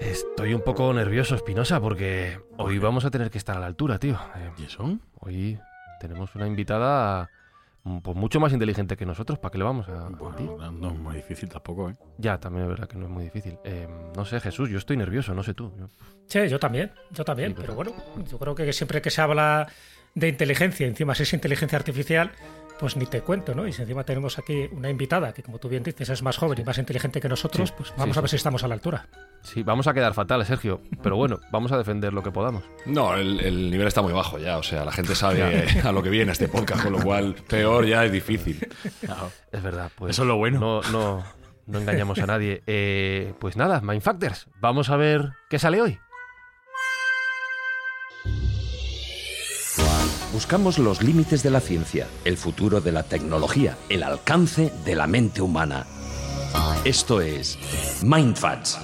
Estoy un poco nervioso, Espinosa, porque hoy vamos a tener que estar a la altura, tío. Eh, ¿Y eso? Hoy tenemos una invitada mm, pues mucho más inteligente que nosotros. ¿Para qué le vamos a? Bueno, no es muy difícil tampoco, ¿eh? Ya, también es verdad que no es muy difícil. Eh, no sé, Jesús, yo estoy nervioso, no sé tú. Yo- Sí, yo también, yo también. Sí, pero pero- bueno, yo creo que siempre que se habla de inteligencia, encima si es inteligencia artificial, pues ni te cuento, ¿no? Y si encima tenemos aquí una invitada que, como tú bien dices, es más joven y más inteligente que nosotros, Sí, pues sí, vamos a sí. ver si estamos a la altura. Sí, vamos a quedar fatales, Sergio. Pero bueno, vamos a defender lo que podamos. No, el, el nivel está muy bajo ya. O sea, la gente sabe a lo que viene este podcast, con lo cual peor ya es difícil. Es verdad, pues. Eso es lo bueno. No, no, no engañamos a nadie. Eh, pues nada, Mindfactors. Vamos a ver qué sale hoy. Buscamos los límites de la ciencia, el futuro de la tecnología, el alcance de la mente humana. Esto es Mindfacts.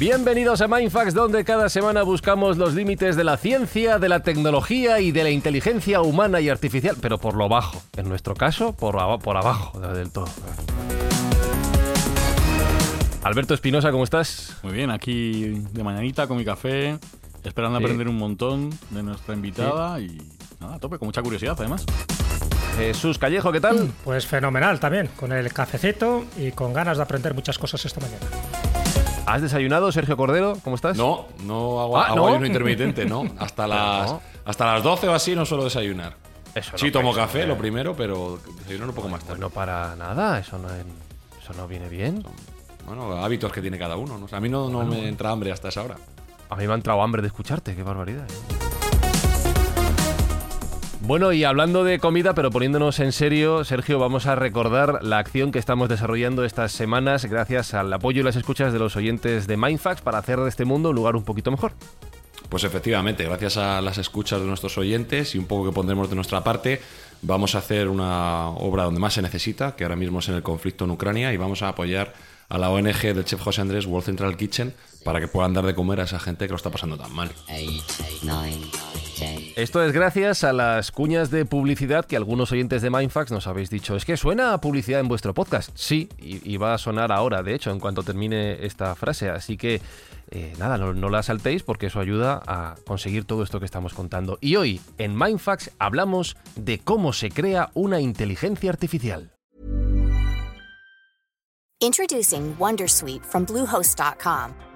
Bienvenidos a Mindfax, donde cada semana buscamos los límites de la ciencia, de la tecnología y de la inteligencia humana y artificial, pero por lo bajo. En nuestro caso, por, por abajo del todo. Alberto Espinosa, ¿cómo estás? Muy bien, aquí de mañanita con mi café, esperando Sí. aprender un montón de nuestra invitada y nada, a tope, con mucha curiosidad además. Jesús Callejo, ¿qué tal? Pues fenomenal también, con el cafecito y con ganas de aprender muchas cosas esta mañana. ¿Has desayunado, Sergio Cordero? ¿Cómo estás? No, no hago, Ah, hago ¿no? ayuno intermitente, ¿no. Hasta las, no. hasta las 12 o así no suelo desayunar. Eso no sí, tomo café lo primero, pero desayunar un poco más tarde. Bueno, para nada, eso no, eso no viene bien. Bueno, hábitos que tiene cada uno. ¿no? O sea, a mí no, no me entra hambre hasta esa hora. A mí me ha entrado hambre de escucharte, qué barbaridad. Bueno, y hablando de comida, pero poniéndonos en serio, Sergio, vamos a recordar la acción que estamos desarrollando estas semanas gracias al apoyo y las escuchas de los oyentes de Mindfax para hacer de este mundo un lugar un poquito mejor. Pues efectivamente, gracias a las escuchas de nuestros oyentes y un poco que pondremos de nuestra parte, vamos a hacer una obra donde más se necesita, que ahora mismo es en el conflicto en Ucrania, y vamos a apoyar a la ONG del chef José Andrés World Central Kitchen para que puedan dar de comer a esa gente que lo está pasando tan mal. Esto es gracias a las cuñas de publicidad que algunos oyentes de Mindfax nos habéis dicho. Es que suena a publicidad en vuestro podcast. Sí, y, y va a sonar ahora, de hecho, en cuanto termine esta frase. Así que, eh, nada, no, no la saltéis porque eso ayuda a conseguir todo esto que estamos contando. Y hoy, en Mindfax, hablamos de cómo se crea una inteligencia artificial. Introducing Wondersuite from Bluehost.com.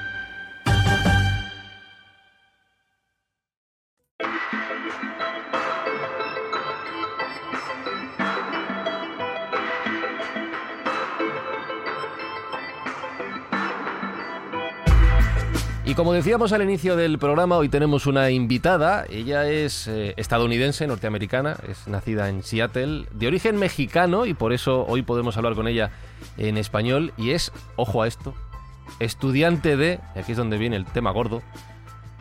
Y como decíamos al inicio del programa, hoy tenemos una invitada. Ella es eh, estadounidense, norteamericana, es nacida en Seattle, de origen mexicano y por eso hoy podemos hablar con ella en español. Y es, ojo a esto, estudiante de, y aquí es donde viene el tema gordo,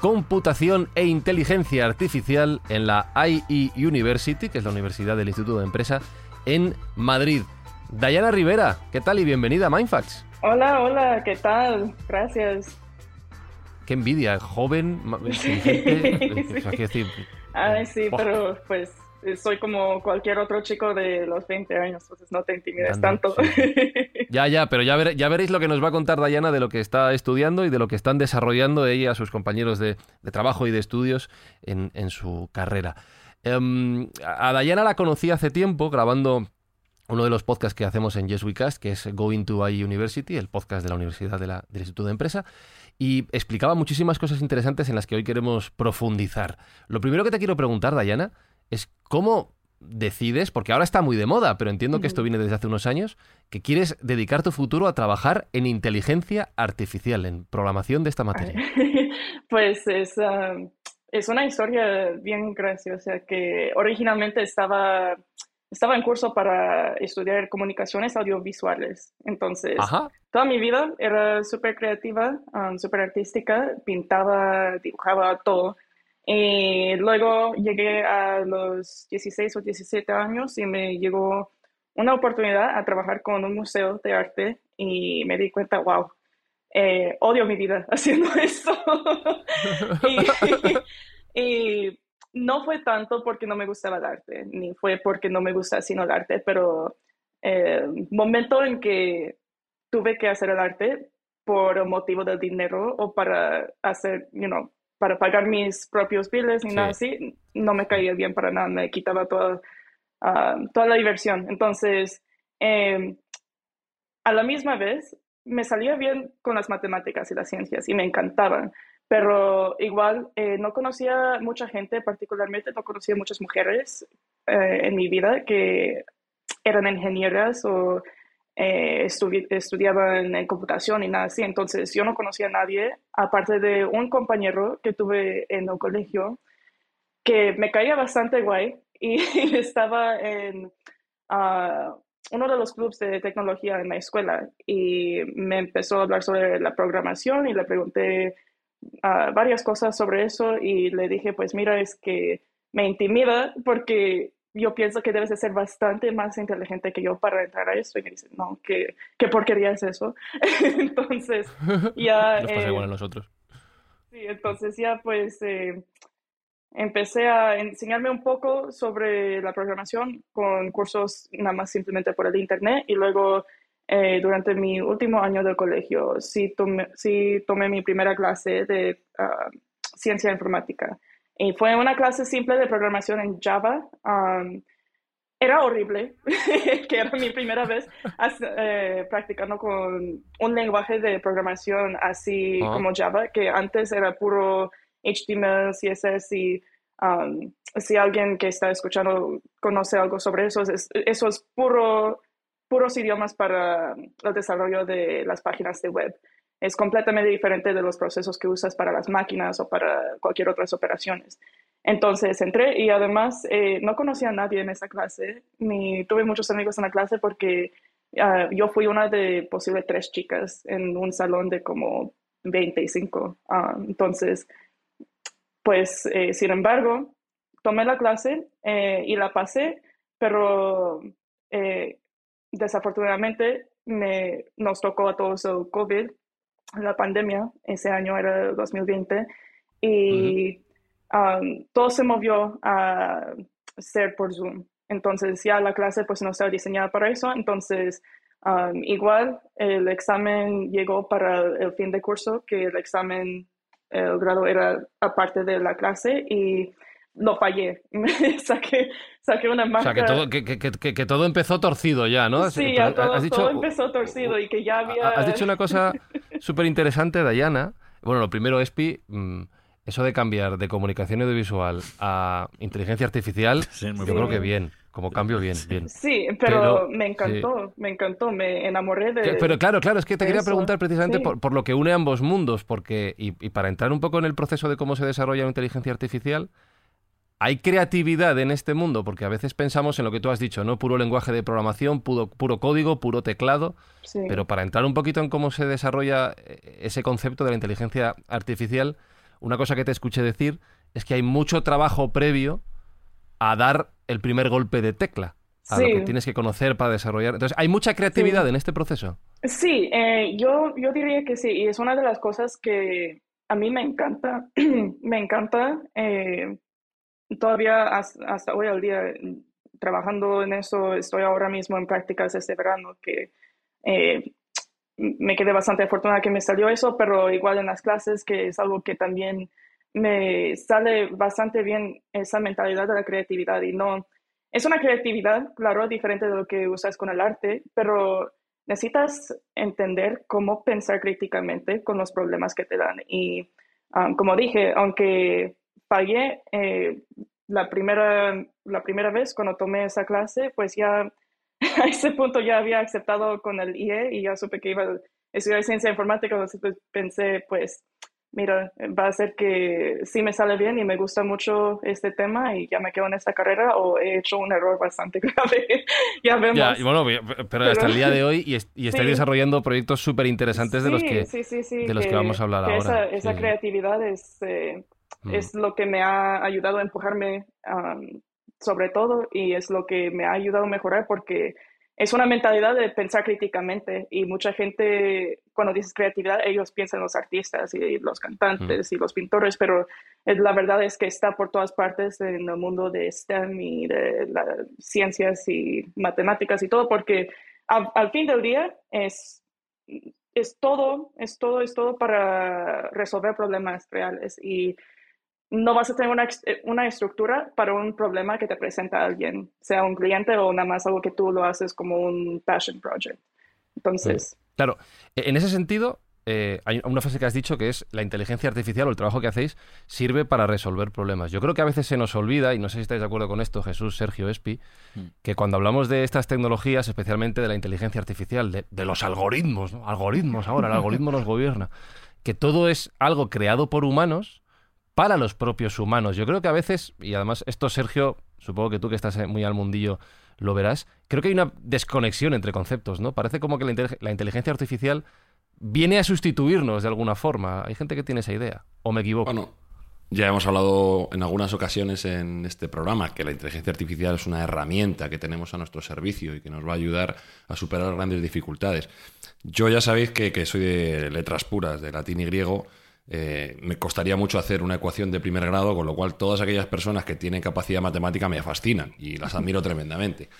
computación e inteligencia artificial en la IE University, que es la Universidad del Instituto de Empresa, en Madrid. Dayana Rivera, ¿qué tal y bienvenida a Mindfacts? Hola, hola, ¿qué tal? Gracias qué envidia, joven, sí, Ay, sí pero pues soy como cualquier otro chico de los 20 años, entonces no te intimides tanto. ya, ya, pero ya, ya veréis lo que nos va a contar Dayana de lo que está estudiando y de lo que están desarrollando ella, sus compañeros de, trabajo y de estudios en, su carrera. Em, a Dayana la conocí hace tiempo grabando uno de los podcasts que hacemos en Yes We Cast, que es Going to I University, el podcast de la Universidad del Instituto de Empresa y explicaba muchísimas cosas interesantes en las que hoy queremos profundizar. Lo primero que te quiero preguntar, Dayana, es cómo decides, porque ahora está muy de moda, pero entiendo que esto viene desde hace unos años, que quieres dedicar tu futuro a trabajar en inteligencia artificial, en programación de esta materia. Pues es, ah, es una historia bien graciosa que originalmente estaba estaba en curso para estudiar comunicaciones audiovisuales. Entonces, toda mi vida era súper creativa, um, súper artística, pintaba, dibujaba todo. Y luego llegué a los 16 o 17 años y me llegó una oportunidad a trabajar con un museo de arte y me di cuenta, wow, eh, odio mi vida haciendo esto. y no fue tanto porque no me gustaba el arte, ni fue porque no me gusta sino el arte, pero el eh, momento en que tuve que hacer el arte por motivo del dinero o para hacer, you know, para pagar mis propios biles ni nada así, no me caía bien para nada, me quitaba toda, ah, toda la diversión. Entonces, em, a la misma vez, me salía bien con las matemáticas y las ciencias y me encantaban, pero igual eh, no conocía mucha gente, particularmente no conocía muchas mujeres eh, en mi vida que eran ingenieras o eh, estudiaban en computación y nada así. Entonces yo no conocía a nadie, aparte de un compañero que tuve en el colegio, que me caía bastante guay y estaba en ah, uno de los clubes de tecnología en la escuela y me empezó a hablar sobre la programación y le pregunté varias cosas sobre eso y le dije, pues mira, es que me intimida porque yo pienso que debes de ser bastante más inteligente que yo para entrar a esto. Y me dice, no, ¿qué, qué porquería es eso? entonces, ya... Nos pasa igual a eh, nosotros. Sí, entonces ya pues eh, empecé a enseñarme un poco sobre la programación con cursos nada más simplemente por el internet y luego eh, durante mi último año del colegio sí tomé, sí tomé mi primera clase de ah, ciencia informática. Y fue una clase simple de programación en Java. era horrible, que era mi primera vez eh, practicando con un lenguaje de programación así ah. como Java, que antes era puro HTML, CSS y si alguien que está escuchando conoce algo sobre eso, eso es puro puros idiomas para el desarrollo de las páginas de web. Es completamente diferente de los procesos que usas para las máquinas o para cualquier otras operaciones. Entonces entré y además eh, no conocía a nadie en esa clase, ni tuve muchos amigos en la clase porque ah, yo fui una de posible tres chicas en un salón de como 25. Ah, entonces, pues, eh, sin embargo, tomé la clase eh, y la pasé, pero desafortunadamente me, nos tocó a todos el COVID, la pandemia, ese año era el 2020, y um, todo se movió a ser por Zoom. Entonces ya la clase pues no estaba diseñada para eso, entonces um, igual el examen llegó para el fin de curso, que el examen, el grado era aparte de la clase y lo fallé. saqué, saqué una marca. O sea, que todo, que, que, que, todo empezó torcido ya, ¿no? Sí, ya todo, has dicho, todo empezó torcido y que ya había... Has dicho una cosa súper interesante, Dayana. Bueno, lo primero, Espi, mm, eso de cambiar de comunicación audiovisual a inteligencia artificial, yo creo que bien. Como cambio bien, bien. Sí, pero, me encantó, me encantó, me enamoré de... Pero claro, claro, es que te quería preguntar precisamente por, lo que une ambos mundos, porque, y, para entrar un poco en el proceso de cómo se desarrolla la inteligencia artificial, ¿hay creatividad en este mundo? Porque a veces pensamos en lo que tú has dicho, ¿no? Puro lenguaje de programación, puro, puro código, puro teclado, pero para entrar un poquito en cómo se desarrolla eh, ese concepto de la inteligencia artificial, una cosa que te escuché decir es que hay mucho trabajo previo a dar el primer golpe de tecla, a lo que tienes que conocer para desarrollar. Entonces, ¿hay mucha creatividad en este proceso? Sí, eh, yo, yo diría que sí, y es una de las cosas que a mí me encanta, me encanta, eh, todavía hasta, hoy al día trabajando en eso, estoy ahora mismo en prácticas este verano, que eh, me quedé bastante afortunada que me salió eso, pero igual en las clases, que es algo que también me sale bastante bien esa mentalidad de la creatividad y no, es una creatividad, claro, diferente de lo que usas con el arte, pero necesitas entender cómo pensar críticamente con los problemas que te dan. Y um, como dije, aunque fallé eh, la, primera, la primera vez cuando tomé esa clase, pues ya a ese punto ya había aceptado con el IE y ya supe que iba a estudiar ciencia informática, entonces pues pensé, pues mira, va a ser que sí me sale bien y me gusta mucho este tema y ya me quedo en esta carrera o he hecho un error bastante grave. ya vemos. Ya, y bueno, pero, hasta el día de hoy y, y desarrollando proyectos súper interesantes de los que de los que, vamos a hablar ahora. Esa, esa creatividad es, eh, mm. es lo que me ha ayudado a empujarme sobre todo y es lo que me ha ayudado a mejorar porque es una mentalidad de pensar críticamente y mucha gente cuando dices creatividad ellos piensan en los artistas y los cantantes y los pintores, pero la verdad es que está por todas partes en el mundo de STEM y de las ciencias y matemáticas y todo, porque al, fin del día es, es todo, es todo, es todo para resolver problemas reales y no vas a tener una, eh, una, estructura para un problema que te presenta alguien, sea un cliente o nada más algo que tú lo haces como un passion project. Entonces... Claro, e-, en ese sentido, eh, hay una frase que has dicho que es la inteligencia artificial o el trabajo que hacéis sirve para resolver problemas. Yo creo que a veces se nos olvida, y no sé si estáis de acuerdo con esto, Jesús, Sergio, Espi, mm. que cuando hablamos de estas tecnologías, especialmente de la inteligencia artificial, de, de los algoritmos, ¿no? algoritmos ahora, el algoritmo nos gobierna, que todo es algo creado por humanos para los propios humanos. Yo creo que a veces, y además esto Sergio, supongo que tú que estás muy al mundillo lo verás, creo que hay una desconexión entre conceptos, ¿no? Parece como que la, inteligencia artificial viene a sustituirnos de alguna forma. Hay gente que tiene esa idea, o me equivoco. Bueno, ya hemos hablado en algunas ocasiones en este programa que la inteligencia artificial es una herramienta que tenemos a nuestro servicio y que nos va a ayudar a superar grandes dificultades. Yo ya sabéis que soy de letras puras, de latín y griego, eh, me costaría mucho hacer una ecuación de primer grado, con lo cual todas aquellas personas que tienen capacidad matemática me fascinan y las admiro tremendamente.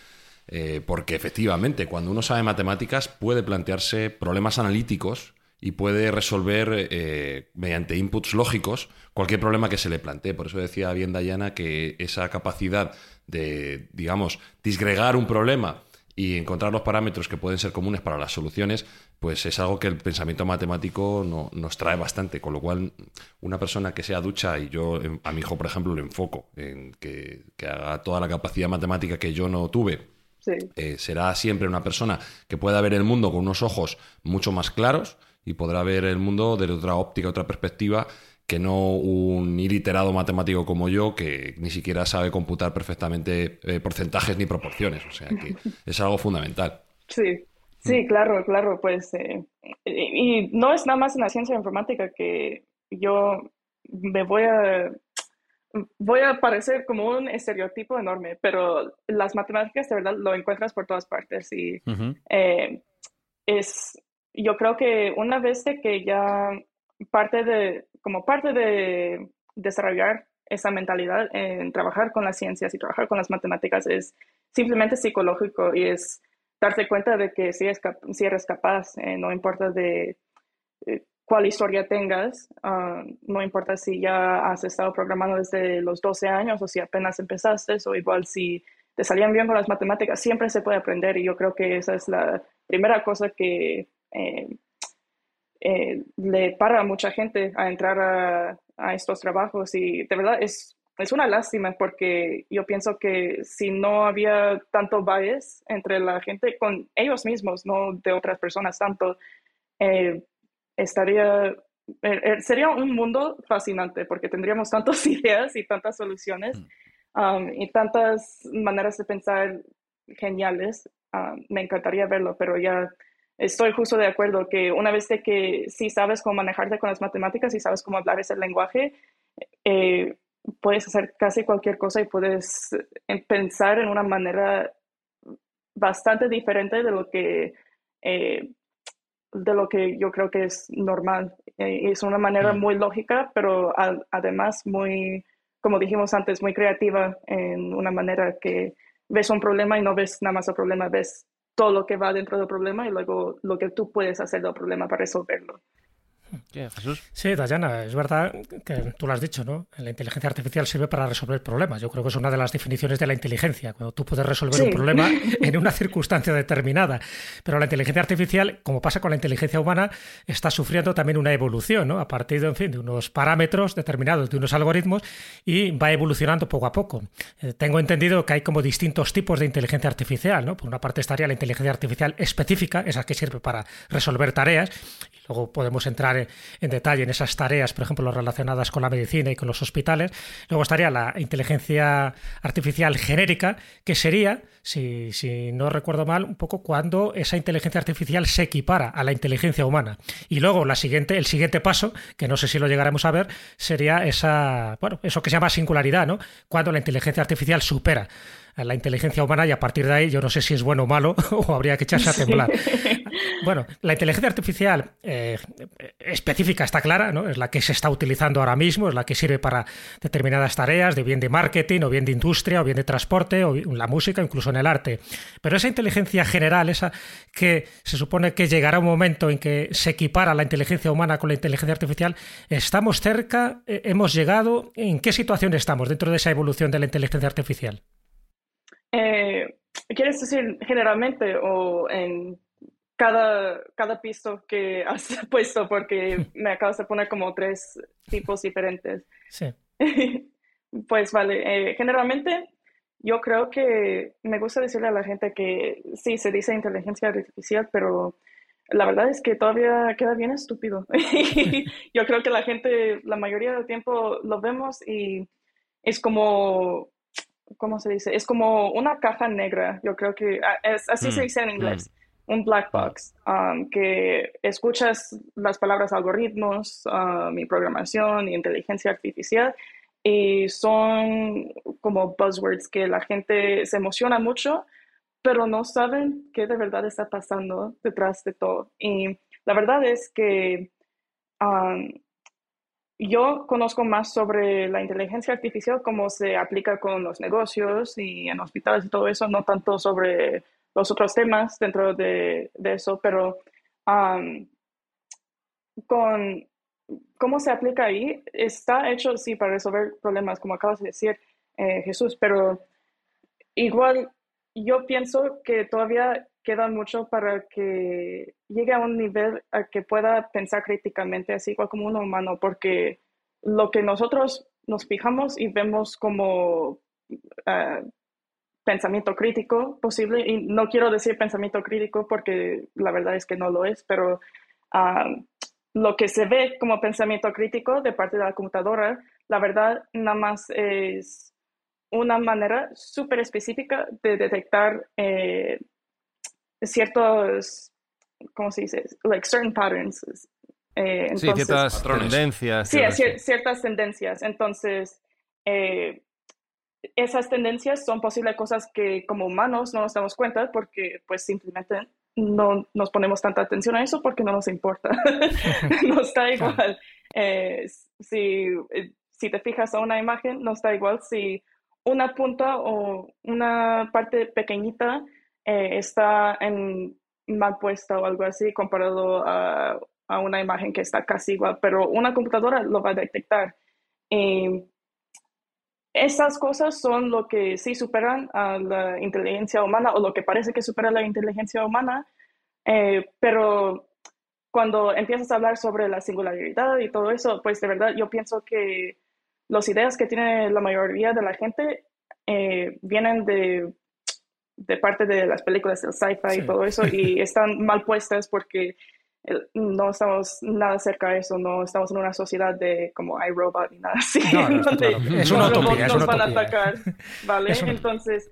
Eh, porque efectivamente, cuando uno sabe matemáticas puede plantearse problemas analíticos y puede resolver eh, mediante inputs lógicos cualquier problema que se le plantee. Por eso decía bien Dayana que esa capacidad de, digamos, disgregar un problema y encontrar los parámetros que pueden ser comunes para las soluciones, pues es algo que el pensamiento matemático no, nos trae bastante. Con lo cual, una persona que sea ducha, y yo em, a mi hijo, por ejemplo, le enfoco en que, haga toda la capacidad matemática que yo no tuve, eh, será siempre una persona que pueda ver el mundo con unos ojos mucho más claros y podrá ver el mundo desde otra óptica, otra perspectiva que no un iliterado matemático como yo que ni siquiera sabe computar perfectamente eh, porcentajes ni proporciones. O sea que es algo fundamental. Sí, sí, claro, claro. Pues, eh, y no es nada más en la ciencia informática que yo me voy a voy a parecer como un estereotipo enorme, pero las matemáticas de verdad lo encuentras por todas partes y eh, es, yo creo que una vez de que ya parte de, como parte de desarrollar esa mentalidad en trabajar con las ciencias y trabajar con las matemáticas es simplemente psicológico y es darte cuenta de que si, es, si eres capaz, eh, no importa de eh, cuál historia tengas, ah, no importa si ya has estado programando desde los 12 años o si apenas empezaste o igual si te salían bien con las matemáticas, siempre se puede aprender y yo creo que esa es la primera cosa que eh, eh, le para a mucha gente a entrar a, estos trabajos y de verdad es es una lástima porque yo pienso que si no había tanto bias entre la gente con ellos mismos, no de otras personas tanto, eh, estaría, eh, eh, sería un mundo fascinante porque tendríamos tantas ideas y tantas soluciones mm. um, y tantas maneras de pensar geniales. Um, me encantaría verlo, pero ya estoy justo de acuerdo que una vez de que si sabes cómo manejarte con las matemáticas y sabes cómo hablar ese lenguaje, eh, puedes hacer casi cualquier cosa y puedes eh, pensar en una manera bastante diferente de lo que eh, de lo que yo creo que es normal. es una manera muy lógica, pero además muy, como dijimos antes, muy creativa en una manera que ves un problema y no ves nada más el problema, ves todo lo que va dentro del problema y luego lo que tú puedes hacer del problema para resolverlo. Sí, Dayana, es verdad que tú lo has dicho, ¿no? La inteligencia artificial sirve para resolver problemas. Yo creo que es una de las definiciones de la inteligencia, cuando tú puedes resolver un problema en una circunstancia determinada. Pero la inteligencia artificial, como pasa con la inteligencia humana, está sufriendo también una evolución, ¿no? A partir de, en fin, de unos parámetros determinados, de unos algoritmos, y va evolucionando poco a poco. Eh, tengo entendido que hay como distintos tipos de inteligencia artificial, ¿no? Por una parte estaría la inteligencia artificial específica, esa que sirve para resolver tareas, y luego podemos entrar en, detalle en esas tareas, por ejemplo, relacionadas con la medicina y con los hospitales. Luego estaría la inteligencia artificial genérica, que sería, si, si no recuerdo mal, un poco cuando esa inteligencia artificial se equipara a la inteligencia humana. Y luego la siguiente, el siguiente paso, que no sé si lo llegaremos a ver, sería esa, bueno, eso que se llama singularidad, ¿no? Cuando la inteligencia artificial supera la inteligencia humana y a partir de ahí yo no sé si es bueno o malo o habría que echarse a temblar. Bueno, la inteligencia artificial eh, específica está clara, ¿no? Es la que se está utilizando ahora mismo, es la que sirve para determinadas tareas, de bien de marketing, o bien de industria, o bien de transporte, o la música, incluso en el arte. Pero esa inteligencia general, esa que se supone que llegará un momento en que se equipara la inteligencia humana con la inteligencia artificial, ¿estamos cerca? Eh, ¿Hemos llegado? ¿En qué situación estamos dentro de esa evolución de la inteligencia artificial? Eh, ¿Quieres decir generalmente o en cada, cada piso que has puesto? Porque me acabas de poner como tres tipos diferentes. Sí. pues vale, eh, generalmente yo creo que me gusta decirle a la gente que sí, se dice inteligencia artificial, pero la verdad es que todavía queda bien estúpido. yo creo que la gente, la mayoría del tiempo lo vemos y es como ¿cómo se dice? Es como una caja negra, yo creo que ah, es, así se mm, dice en inglés, mm. un black box, um, que escuchas las palabras algoritmos, um, y programación y inteligencia artificial y son como buzzwords que la gente se emociona mucho, pero no saben qué de verdad está pasando detrás de todo. Y la verdad es que um, yo conozco más sobre la inteligencia artificial, cómo se aplica con los negocios y en hospitales y todo eso, no tanto sobre los otros temas dentro de, eso, pero con cómo se aplica ahí, está hecho, sí, para resolver problemas, como acabas de decir, eh, Jesús, pero igual yo pienso que todavía queda mucho para que llegue a un nivel a que pueda pensar críticamente, así igual como un humano, porque lo que nosotros nos fijamos y vemos como ah, pensamiento crítico posible, y no quiero decir pensamiento crítico porque la verdad es que no lo es, pero ah, lo que se ve como pensamiento crítico de parte de la computadora, la verdad nada más es una manera súper específica de detectar eh, ciertos, ¿cómo se dice? Like certain patterns. Eh, sí, ciertas tendencias. Sí, ciertas tendencias. Entonces, eh, esas tendencias son posibles cosas que como humanos no nos damos cuenta porque pues simplemente no nos ponemos tanta atención a eso porque no nos importa. no está igual. Eh, si, si te fijas a una imagen, no está igual si una punta o una parte pequeñita eh, está en mal puesta o algo así comparado a, a, una imagen que está casi igual, pero una computadora lo va a detectar. Y esas cosas son lo que sí superan a la inteligencia humana o lo que parece que supera la inteligencia humana, eh, pero cuando empiezas a hablar sobre la singularidad y todo eso, pues de verdad yo pienso que las ideas que tiene la mayoría de la gente eh, vienen de, de parte de las películas del sci-fi y todo eso y están mal puestas porque no estamos nada cerca de eso, no estamos en una sociedad de como iRobot ni nada así. es una utopía, nos van a atacar, ¿vale? Entonces,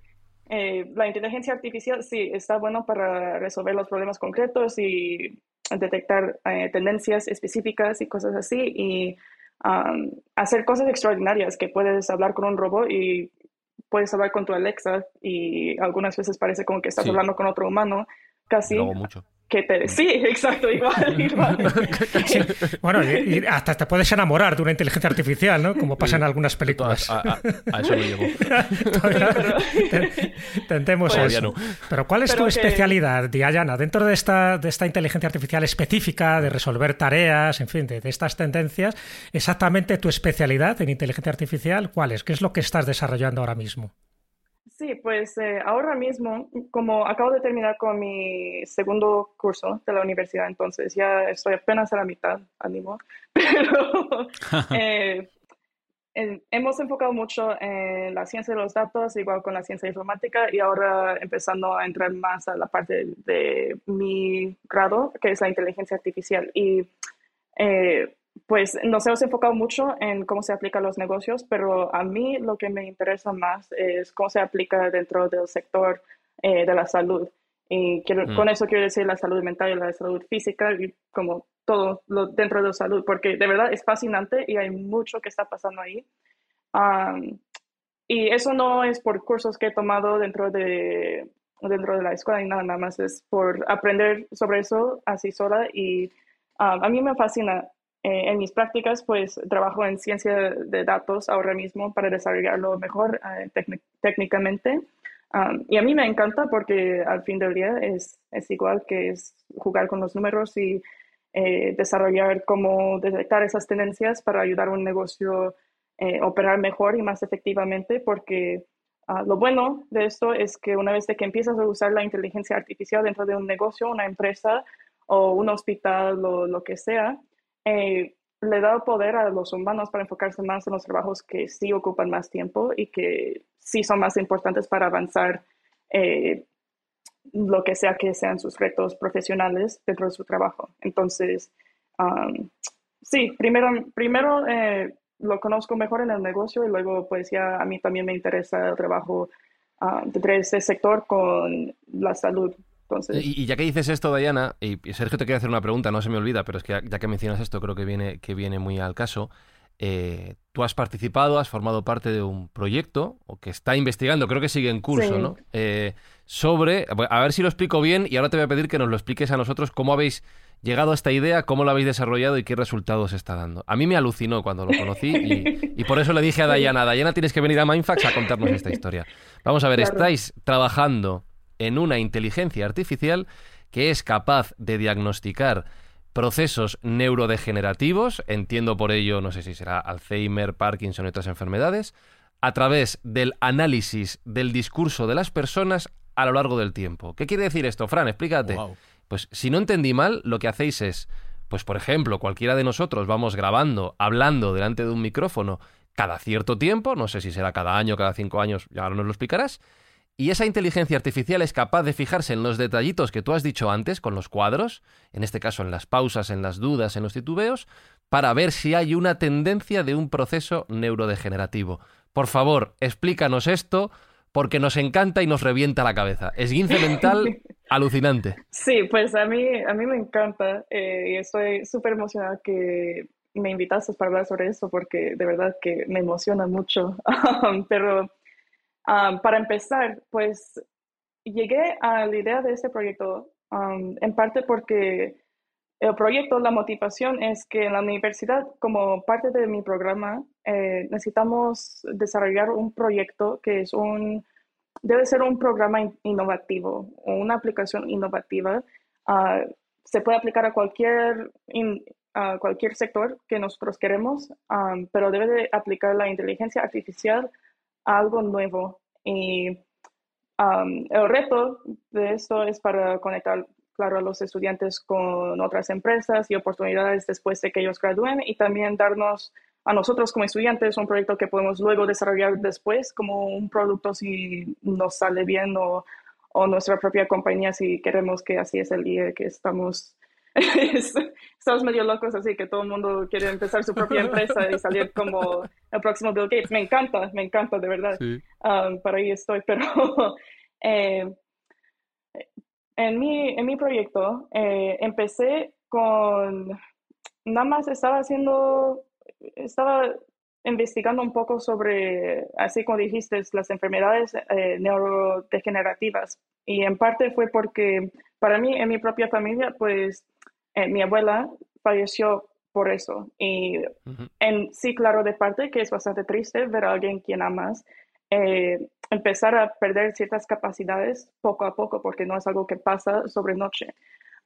eh, la inteligencia artificial sí está bueno para resolver los problemas concretos y detectar eh, tendencias específicas y cosas así y um, hacer cosas extraordinarias que puedes hablar con un robot y puedes hablar con tu Alexa y algunas veces parece como que estás hablando con otro humano, casi. mucho que te... Sí, exacto, igual, igual. Bueno, y, hasta te puedes enamorar de una inteligencia artificial, ¿no? Como pasa en algunas películas. A, eso no llego. Tentemos eso. Pero ¿cuál es tu especialidad, Diana, dentro de esta, de esta inteligencia artificial específica, de resolver tareas, en fin, de, de estas tendencias? Exactamente tu especialidad en inteligencia artificial, ¿cuál es? ¿Qué es lo que estás desarrollando ahora mismo? Sí, pues eh, ahora mismo, como acabo de terminar con mi segundo curso de la universidad, entonces ya estoy apenas a la mitad, ánimo, pero eh, hemos enfocado mucho en la ciencia de los datos, igual con la ciencia informática, y ahora empezando a entrar más a la parte de, mi grado, que es la inteligencia artificial. Y eh, pues nos hemos enfocado mucho en cómo se aplica a los negocios, pero a mí lo que me interesa más es cómo se aplica dentro del sector eh, de la salud. Y mm. con eso quiero decir la salud mental y la salud física y como todo lo dentro de la salud, porque de verdad es fascinante y hay mucho que está pasando ahí. y eso no es por cursos que he tomado dentro de, dentro de la escuela y nada, nada más, es por aprender sobre eso así sola y a mí me fascina eh, en mis prácticas, pues trabajo en ciencia de datos ahora mismo para desarrollarlo mejor eh, técnicamente. Y a mí me encanta porque al fin del día es, es igual que es jugar con los números y eh, desarrollar cómo detectar esas tendencias para ayudar a un negocio a operar mejor y más efectivamente porque uh, lo bueno de esto es que una vez que empiezas a usar la inteligencia artificial dentro de un negocio, una empresa o un hospital o lo que sea, eh, le da poder a los humanos para enfocarse más en los trabajos que sí ocupan más tiempo y que sí son más importantes para avanzar eh, lo que sea que sean sus retos profesionales dentro de su trabajo. Entonces, um, sí, primero, primero eh, lo conozco mejor en el negocio y luego pues ya a mí también me interesa el trabajo uh, de ese sector con la salud y, ya que dices esto, Diana, y Sergio te quiere hacer una pregunta, no se me olvida, pero es que ya, que mencionas esto, creo que viene, que viene muy al caso. Eh, tú has participado, has formado parte de un proyecto, o que está investigando, creo que sigue en curso, ¿no? Eh, sobre, a ver si lo explico bien, y ahora te voy a pedir que nos lo expliques a nosotros cómo habéis llegado a esta idea, cómo lo habéis desarrollado y qué resultados está dando. A mí me alucinó cuando lo conocí y, por eso le dije a Diana, Diana tienes que venir a Mindfax a contarnos esta historia. Vamos a ver, estáis trabajando en una inteligencia artificial que es capaz de diagnosticar procesos neurodegenerativos, entiendo por ello, no sé si será Alzheimer, Parkinson y otras enfermedades, a través del análisis del discurso de las personas a lo largo del tiempo. ¿Qué quiere decir esto, Fran? Explícate. Pues si no entendí mal, lo que hacéis es, pues por ejemplo, cualquiera de nosotros vamos grabando, hablando delante de un micrófono cada cierto tiempo, no sé si será cada año, cada cinco años, ya ahora nos lo explicarás, y esa inteligencia artificial es capaz de fijarse en los detallitos que tú has dicho antes, con los cuadros, en este caso en las pausas, en las dudas, en los titubeos, para ver si hay una tendencia de un proceso neurodegenerativo. Por favor, explícanos esto, porque nos encanta y nos revienta la cabeza. Esguince mental alucinante. Sí, pues a mí, a mí me encanta eh, y estoy súper emocionada que me invitaste para hablar sobre eso porque de verdad que me emociona mucho. Pero Um, para empezar, pues llegué a la idea de este proyecto um, en parte porque el proyecto, la motivación es que en la universidad, como parte de mi programa, eh, necesitamos desarrollar un proyecto que es un, debe ser un programa innovativo o una aplicación innovativa. Uh, se puede aplicar a cualquier, a cualquier sector que nosotros queremos, um, pero debe de aplicar la inteligencia artificial algo nuevo. Y el reto de esto es para conectar, claro, a los estudiantes con otras empresas y oportunidades después de que ellos gradúen y también darnos a nosotros como estudiantes un proyecto que podemos luego desarrollar después como un producto si nos sale bien o, o nuestra propia compañía si queremos que así es el día que estamos estamos medio locos así que todo el mundo quiere empezar su propia empresa y salir como el próximo Bill Gates. Me encanta, me encanta, de verdad. Um, para ahí estoy, pero eh, en, mi, en mi proyecto eh, empecé con, nada más estaba haciendo, estaba investigando un poco sobre, así como dijiste, las enfermedades eh, neurodegenerativas. Y en parte fue porque para mí, en mi propia familia, pues eh, mi abuela falleció por eso. Y en, sí, claro, de parte que es bastante triste ver a alguien quien amas eh, empezar a perder ciertas capacidades poco a poco, porque no es algo que pasa sobre noche.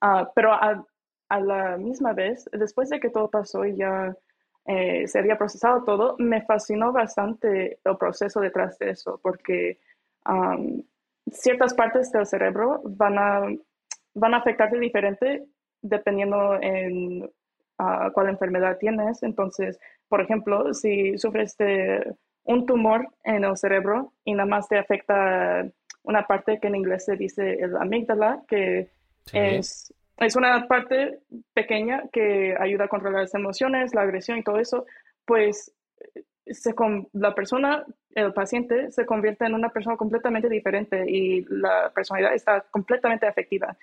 Ah, pero a, a, la misma vez, después de que todo pasó y ya eh, se había procesado todo, me fascinó bastante el proceso detrás de eso, porque ciertas partes del cerebro van a, van a afectarte diferente dependiendo en cuál enfermedad tienes. Entonces, por ejemplo, si sufres de un tumor en el cerebro y nada más te afecta una parte que en inglés se dice el amígdala, que es, es una parte pequeña que ayuda a controlar las emociones, la agresión y todo eso, pues se con, la persona, el paciente, se convierte en una persona completamente diferente y la personalidad está completamente afectiva.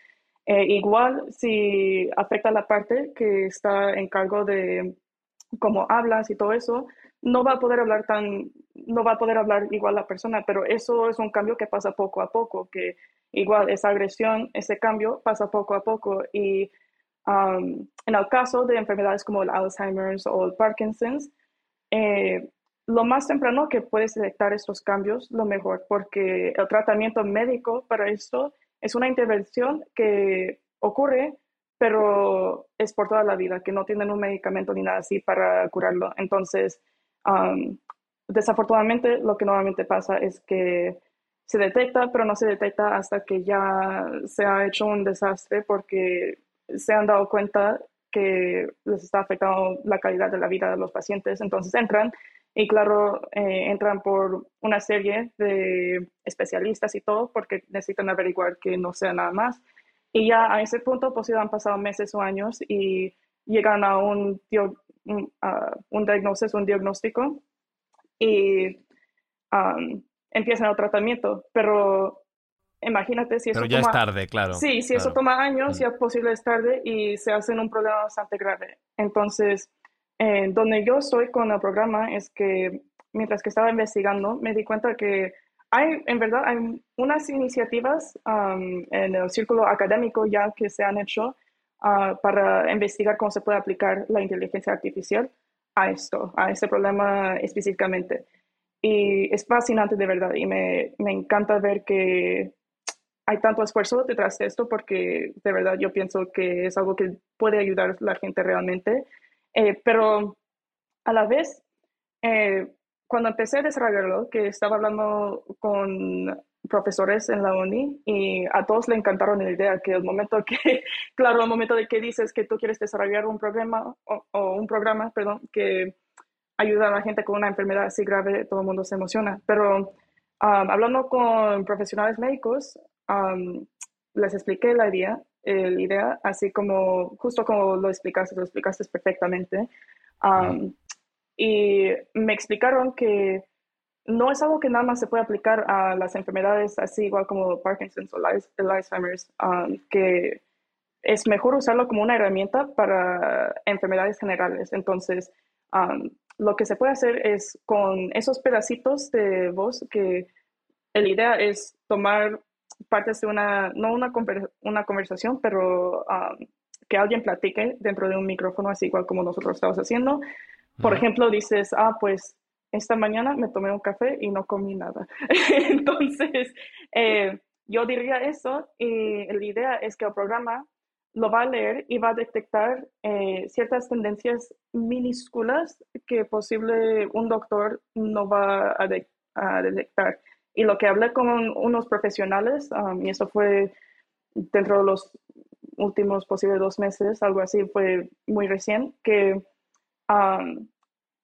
Eh, igual si afecta la parte que está en cargo de cómo hablas y todo eso, no va a poder hablar tan, no va a poder hablar igual la persona, pero eso es un cambio que pasa poco a poco, que igual esa agresión, ese cambio pasa poco a poco. Y um, en el caso de enfermedades como el Alzheimer's o el Parkinson's, eh, lo más temprano que puedes detectar estos cambios, lo mejor, porque el tratamiento médico para esto es una intervención que ocurre, pero es por toda la vida, que no tienen un medicamento ni nada así para curarlo. Entonces, desafortunadamente, lo que normalmente pasa es que se detecta, pero no se detecta hasta que ya se ha hecho un desastre porque se han dado cuenta que les está afectando la calidad de la vida de los pacientes. Entonces entran y claro, eh, entran por una serie de especialistas y todo porque necesitan averiguar que no sea nada más. Y ya a ese punto, pues ya han pasado meses o años y llegan a un, un, un diagnóstico, un diagnóstico y empiezan el tratamiento. Pero imagínate si eso Pero ya es tarde, claro. Sí, si eso toma años, mm. ya posible es tarde y se hace un problema bastante grave. Entonces, eh, donde yo estoy con el programa es que mientras que estaba investigando, me di cuenta que hay, en verdad, hay unas iniciativas en el círculo académico ya que se han hecho ah, para investigar cómo se puede aplicar la inteligencia artificial a esto, a este problema específicamente. Y es fascinante de verdad y me, me encanta ver que hay tanto esfuerzo detrás de esto porque de verdad yo pienso que es algo que puede ayudar a la gente realmente eh, pero a la vez, eh, cuando empecé a desarrollarlo, que estaba hablando con profesores en la uni y a todos le encantaron la idea que el momento que, claro, el momento de que dices que tú quieres desarrollar un programa o, un programa, perdón, que ayuda a la gente con una enfermedad así grave, todo el mundo se emociona. Pero um, hablando con profesionales médicos, um, les expliqué la idea la idea, así como, justo como lo explicaste, lo explicaste perfectamente. y me explicaron que no es algo que nada más se puede aplicar a las enfermedades así igual como Parkinson's o el Alzheimer's, que es mejor usarlo como una herramienta para enfermedades generales. Entonces, lo que se puede hacer es con esos pedacitos de voz que la idea es tomar partes de una, no una, una conversación, pero um, que alguien platique dentro de un micrófono, así igual como nosotros estamos haciendo. Por ejemplo, dices, ah, pues esta mañana me tomé un café y no comí nada. Entonces, eh, yo diría eso y la idea es que el programa lo va a leer y va a detectar eh, ciertas tendencias minúsculas que posible un doctor no va a, a detectar. Y lo que hablé con unos profesionales, um, y eso fue dentro de los últimos posibles dos meses, algo así, fue muy recién, que um,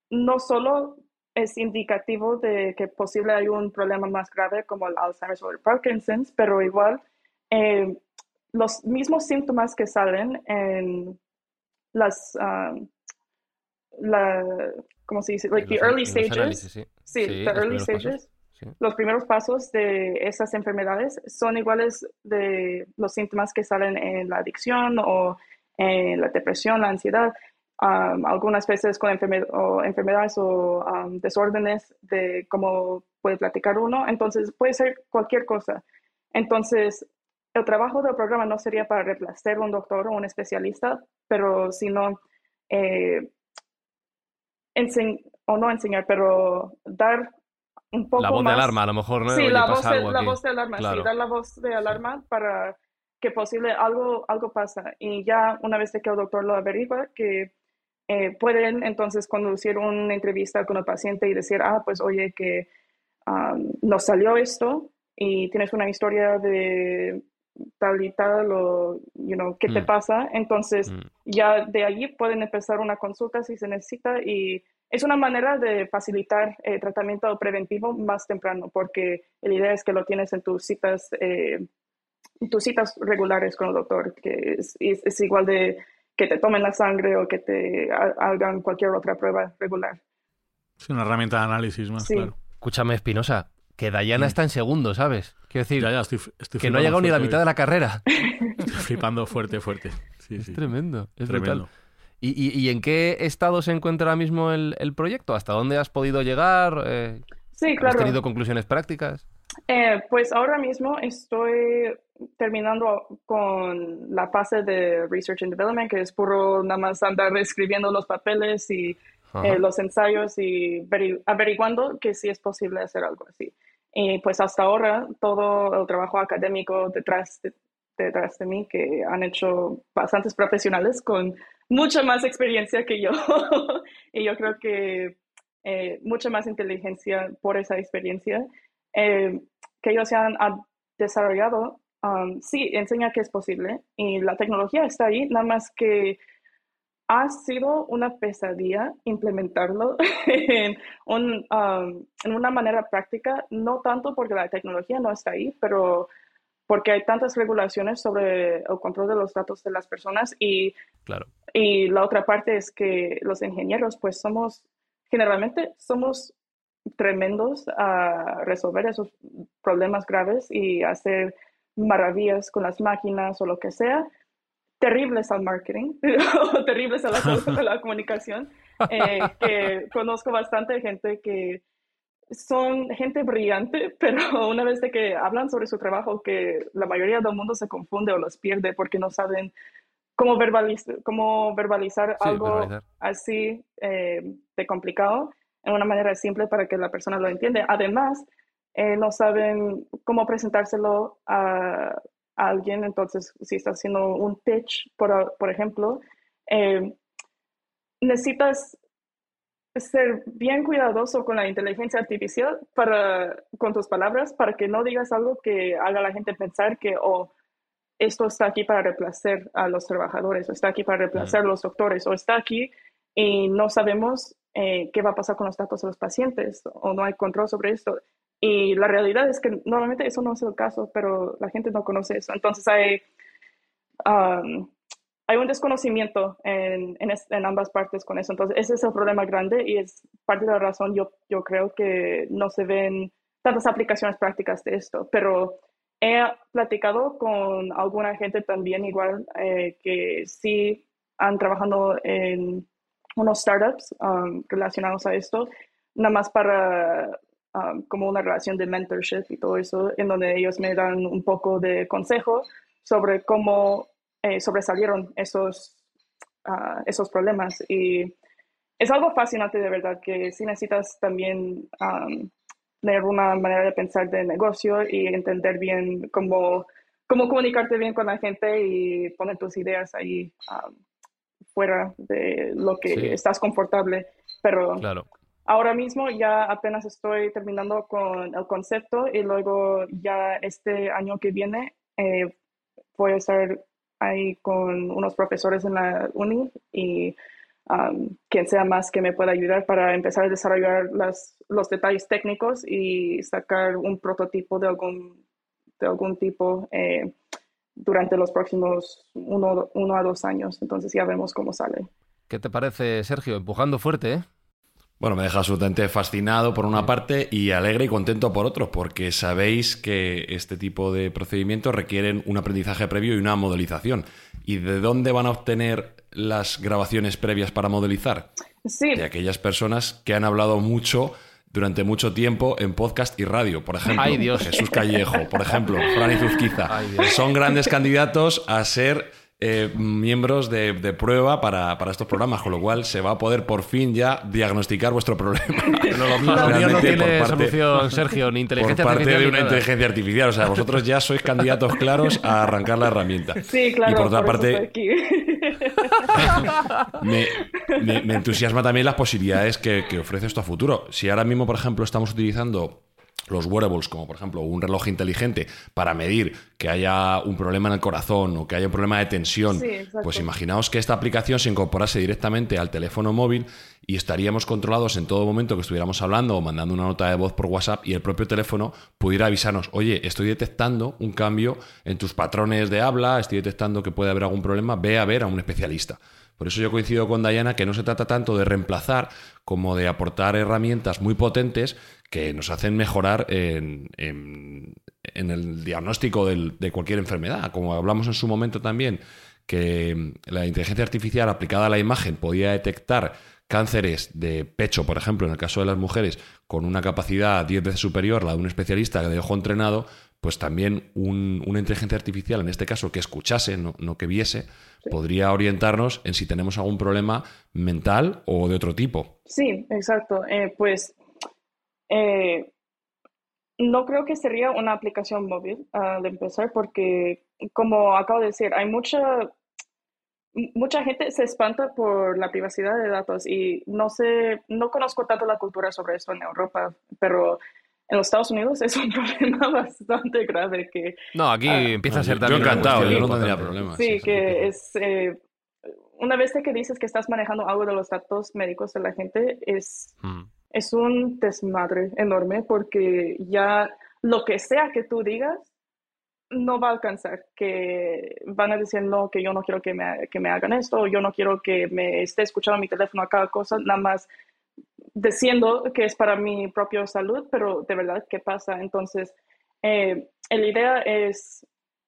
no solo es indicativo de que posible hay un problema más grave como el Alzheimer's o el Parkinson's, pero igual eh, los mismos síntomas que salen en las, um, la, ¿cómo se dice? Like the early stages. sí, the early stages. Los primeros pasos de esas enfermedades son iguales de los síntomas que salen en la adicción o en la depresión, la ansiedad. Um, algunas veces con o enfermedades o um, desórdenes de cómo puede platicar uno. Entonces, puede ser cualquier cosa. Entonces, el trabajo del programa no sería para reemplazar un doctor o un especialista, pero sino eh, o no enseñar, pero dar un poco La voz de alarma, a lo mejor, ¿no? Sí, la, voz de, la voz de alarma, sí, dar la voz de alarma para que posible algo, algo pasa. Y ya una vez que el doctor lo averigua, que eh, pueden entonces conducir una entrevista con el paciente y decir, ah, pues oye, que um, nos salió esto y tienes una historia de tal y tal o, you know, ¿qué te mm. pasa? Entonces, mm. ya de allí pueden empezar una consulta si se necesita y es una manera de facilitar el tratamiento preventivo más temprano porque la idea es que lo tienes en tus citas, eh, tus citas regulares con el doctor, que es, es, igual de que te tomen la sangre o que te hagan cualquier otra prueba regular. Es una herramienta de análisis más, claro. Escúchame, Espinosa, que Dayana está en segundo, ¿sabes? Quiero decir, que no ha llegado ni a la mitad de la carrera. Estoy flipando fuerte, fuerte. es tremendo, es tremendo. ¿Y, en qué estado se encuentra ahora mismo el, proyecto? ¿Hasta dónde has podido llegar? Eh, sí, claro. ¿Has tenido conclusiones prácticas? Eh, pues ahora mismo estoy terminando con la fase de Research and Development, que es puro nada más andar escribiendo los papeles y eh, los ensayos y averiguando que sí es posible hacer algo así. Y pues hasta ahora todo el trabajo académico detrás de, detrás de mí que han hecho bastantes profesionales con mucha más experiencia que yo. y yo creo que eh, mucha más inteligencia por esa experiencia eh, que ellos se han desarrollado. Um, sí, enseña que es posible y la tecnología está ahí, nada más que ha sido una pesadilla implementarlo en, un, um, en una manera práctica, no tanto porque la tecnología no está ahí, pero porque hay tantas regulaciones sobre el control de los datos de las personas y, claro. y la otra parte es que los ingenieros pues somos, generalmente somos tremendos a resolver esos problemas graves y hacer maravillas con las máquinas o lo que sea, terribles al marketing o terribles a la, la comunicación, eh, que conozco bastante gente que son gente brillante, pero una vez de que hablan sobre su trabajo, que la mayoría del mundo se confunde o los pierde porque no saben cómo, verbalizar, cómo verbalizar algo así eh, de complicado en una manera simple para que la persona lo entienda. Además, eh, no saben cómo presentárselo a, alguien, entonces si estás haciendo un pitch, por, por ejemplo, eh, necesitas ser bien cuidadoso con la inteligencia artificial para, con tus palabras para que no digas algo que haga a la gente pensar que oh, esto está aquí para reemplazar a los trabajadores o está aquí para reemplazar a los doctores o está aquí y no sabemos eh, qué va a pasar con los datos de los pacientes o no hay control sobre esto. Y la realidad es que normalmente eso no es el caso, pero la gente no conoce eso. Entonces hay, um, hay un desconocimiento en, en, ambas partes con eso. Entonces ese es el problema grande y es parte de la razón yo, yo creo que no se ven tantas aplicaciones prácticas de esto. Pero he platicado con alguna gente también igual eh, que sí han trabajado en unos startups um, relacionados a esto, nada más para Um, como una relación de mentorship y todo eso, en donde ellos me dan un poco de consejo sobre cómo eh, sobresalieron esos, uh, esos problemas. Y es algo fascinante de verdad, que si necesitas también um, tener una manera de pensar de negocio y entender bien cómo, cómo comunicarte bien con la gente y poner tus ideas ahí um, fuera de lo que estás confortable. Pero claro. Ahora mismo ya apenas estoy terminando con el concepto y luego ya este año que viene eh, voy a estar ahí con unos profesores en la uni y quien sea más que me pueda ayudar para empezar a desarrollar las, los detalles técnicos y sacar un prototipo de algún, de algún tipo eh, durante los próximos uno, uno a dos años. Entonces ya vemos cómo sale. ¿Qué te parece, Sergio? Empujando fuerte, ¿eh? Bueno, me deja absolutamente fascinado por una parte y alegre y contento por otro, porque sabéis que este tipo de procedimientos requieren un aprendizaje previo y una modelización. ¿Y de dónde van a obtener las grabaciones previas para modelizar? Sí. De aquellas personas que han hablado mucho durante mucho tiempo en podcast y radio, por ejemplo. Ay, Dios. Jesús Callejo, por ejemplo, Fran Izuzquiza. Son grandes candidatos a ser eh, miembros de, prueba para, estos programas, con lo cual se va a poder por fin ya diagnosticar vuestro problema. No, lo no tiene solución, Sergio, ni inteligencia por parte de una inteligencia artificial. O sea, vosotros ya sois candidatos claros a arrancar la herramienta. Sí, claro. Y por otra parte, me, entusiasma también las posibilidades que, que ofrece esto a futuro. Si ahora mismo, por ejemplo, estamos utilizando los wearables, como por ejemplo un reloj inteligente, para medir que haya un problema en el corazón o que haya un problema de tensión, pues imaginaos que esta aplicación se incorporase directamente al teléfono móvil y estaríamos controlados en todo momento que estuviéramos hablando o mandando una nota de voz por WhatsApp y el propio teléfono pudiera avisarnos, oye, estoy detectando un cambio en tus patrones de habla, estoy detectando que puede haber algún problema, ve a ver a un especialista. Por eso yo coincido con Diana que no se trata tanto de reemplazar como de aportar herramientas muy potentes que nos hacen mejorar en, el diagnóstico de cualquier enfermedad. Como hablamos en su momento también, que la inteligencia artificial aplicada a la imagen podía detectar cánceres de pecho, por ejemplo, en el caso de las mujeres, con una capacidad 10 veces superior a la de un especialista de ojo entrenado, pues también una inteligencia artificial, en este caso, que escuchase, no, que viese, podría orientarnos en si tenemos algún problema mental o de otro tipo. Sí, exacto. Eh, pues eh, no creo que sería una aplicación móvil al empezar porque, como acabo de decir, hay mucha, mucha gente se espanta por la privacidad de datos y no sé, no conozco tanto la cultura sobre eso en Europa, pero en los Estados Unidos es un problema bastante grave que... No, aquí ah, empieza a ser también... Yo encantado, yo no tendría problemas. Sí, que es... Eh, una vez que dices que estás manejando algo de los datos médicos de la gente, es... Mm es un desmadre enorme porque ya lo que sea que tú digas no va a alcanzar, que van a decir no, que yo no quiero que me, que me hagan esto, yo no quiero que me esté escuchando mi teléfono a cada cosa, nada más diciendo que es para mi propia salud, pero de verdad, ¿qué pasa? Entonces, eh, la idea es,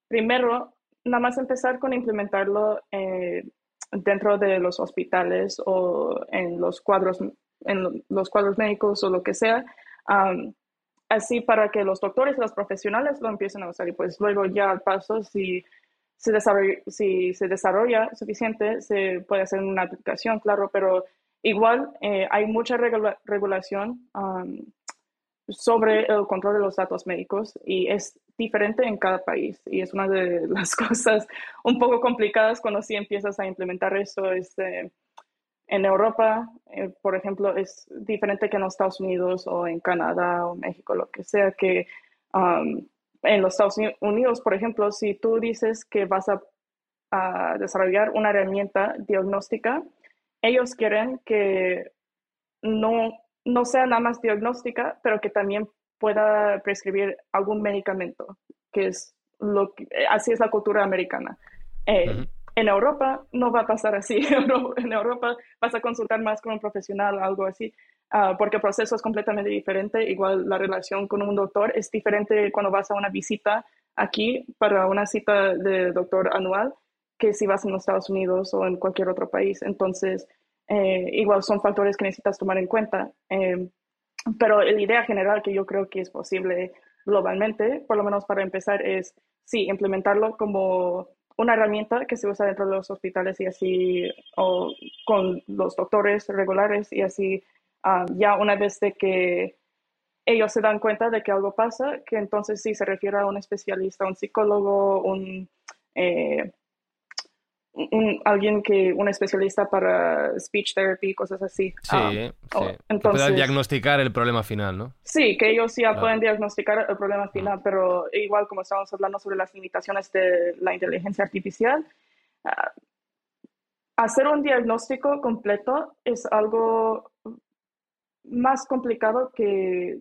primero, nada más empezar con implementarlo eh, dentro de los hospitales o en los cuadros en los cuadros médicos o lo que sea, así para que los doctores y los profesionales lo empiecen a usar y pues luego ya al paso, si se desarrolla, si se desarrolla suficiente, se puede hacer una aplicación, claro, pero igual eh, hay mucha regulación sobre el control de los datos médicos y es diferente en cada país y es una de las cosas un poco complicadas cuando sí empiezas a implementar esto. Este, en Europa, eh, por ejemplo, es diferente que en los Estados Unidos o en Canadá o México, lo que sea, que um, en los Estados Unidos, por ejemplo, si tú dices que vas a, desarrollar una herramienta diagnóstica, ellos quieren que no, no sea nada más diagnóstica, pero que también pueda prescribir algún medicamento, que es lo que, así es la cultura americana. Eh, en Europa no va a pasar así. en Europa vas a consultar más con un profesional, algo así, ah, porque el proceso es completamente diferente. Igual la relación con un doctor es diferente cuando vas a una visita aquí para una cita de doctor anual que si vas en los Estados Unidos o en cualquier otro país. Entonces, eh, igual son factores que necesitas tomar en cuenta. Eh, pero la idea general que yo creo que es posible globalmente, por lo menos para empezar, es sí, implementarlo como una herramienta que se usa dentro de los hospitales y así, o con los doctores regulares y así, ah, ya una vez de que ellos se dan cuenta de que algo pasa, que entonces sí se refiere a un especialista, un psicólogo, un, eh, un, alguien que, un especialista para speech therapy, cosas así. Sí, ah, sí. Entonces, diagnosticar el problema final, ¿no? Sí, que ellos ya pueden diagnosticar el problema final, pero igual como estamos hablando sobre las limitaciones de la inteligencia artificial, ah, hacer un diagnóstico completo es algo más complicado que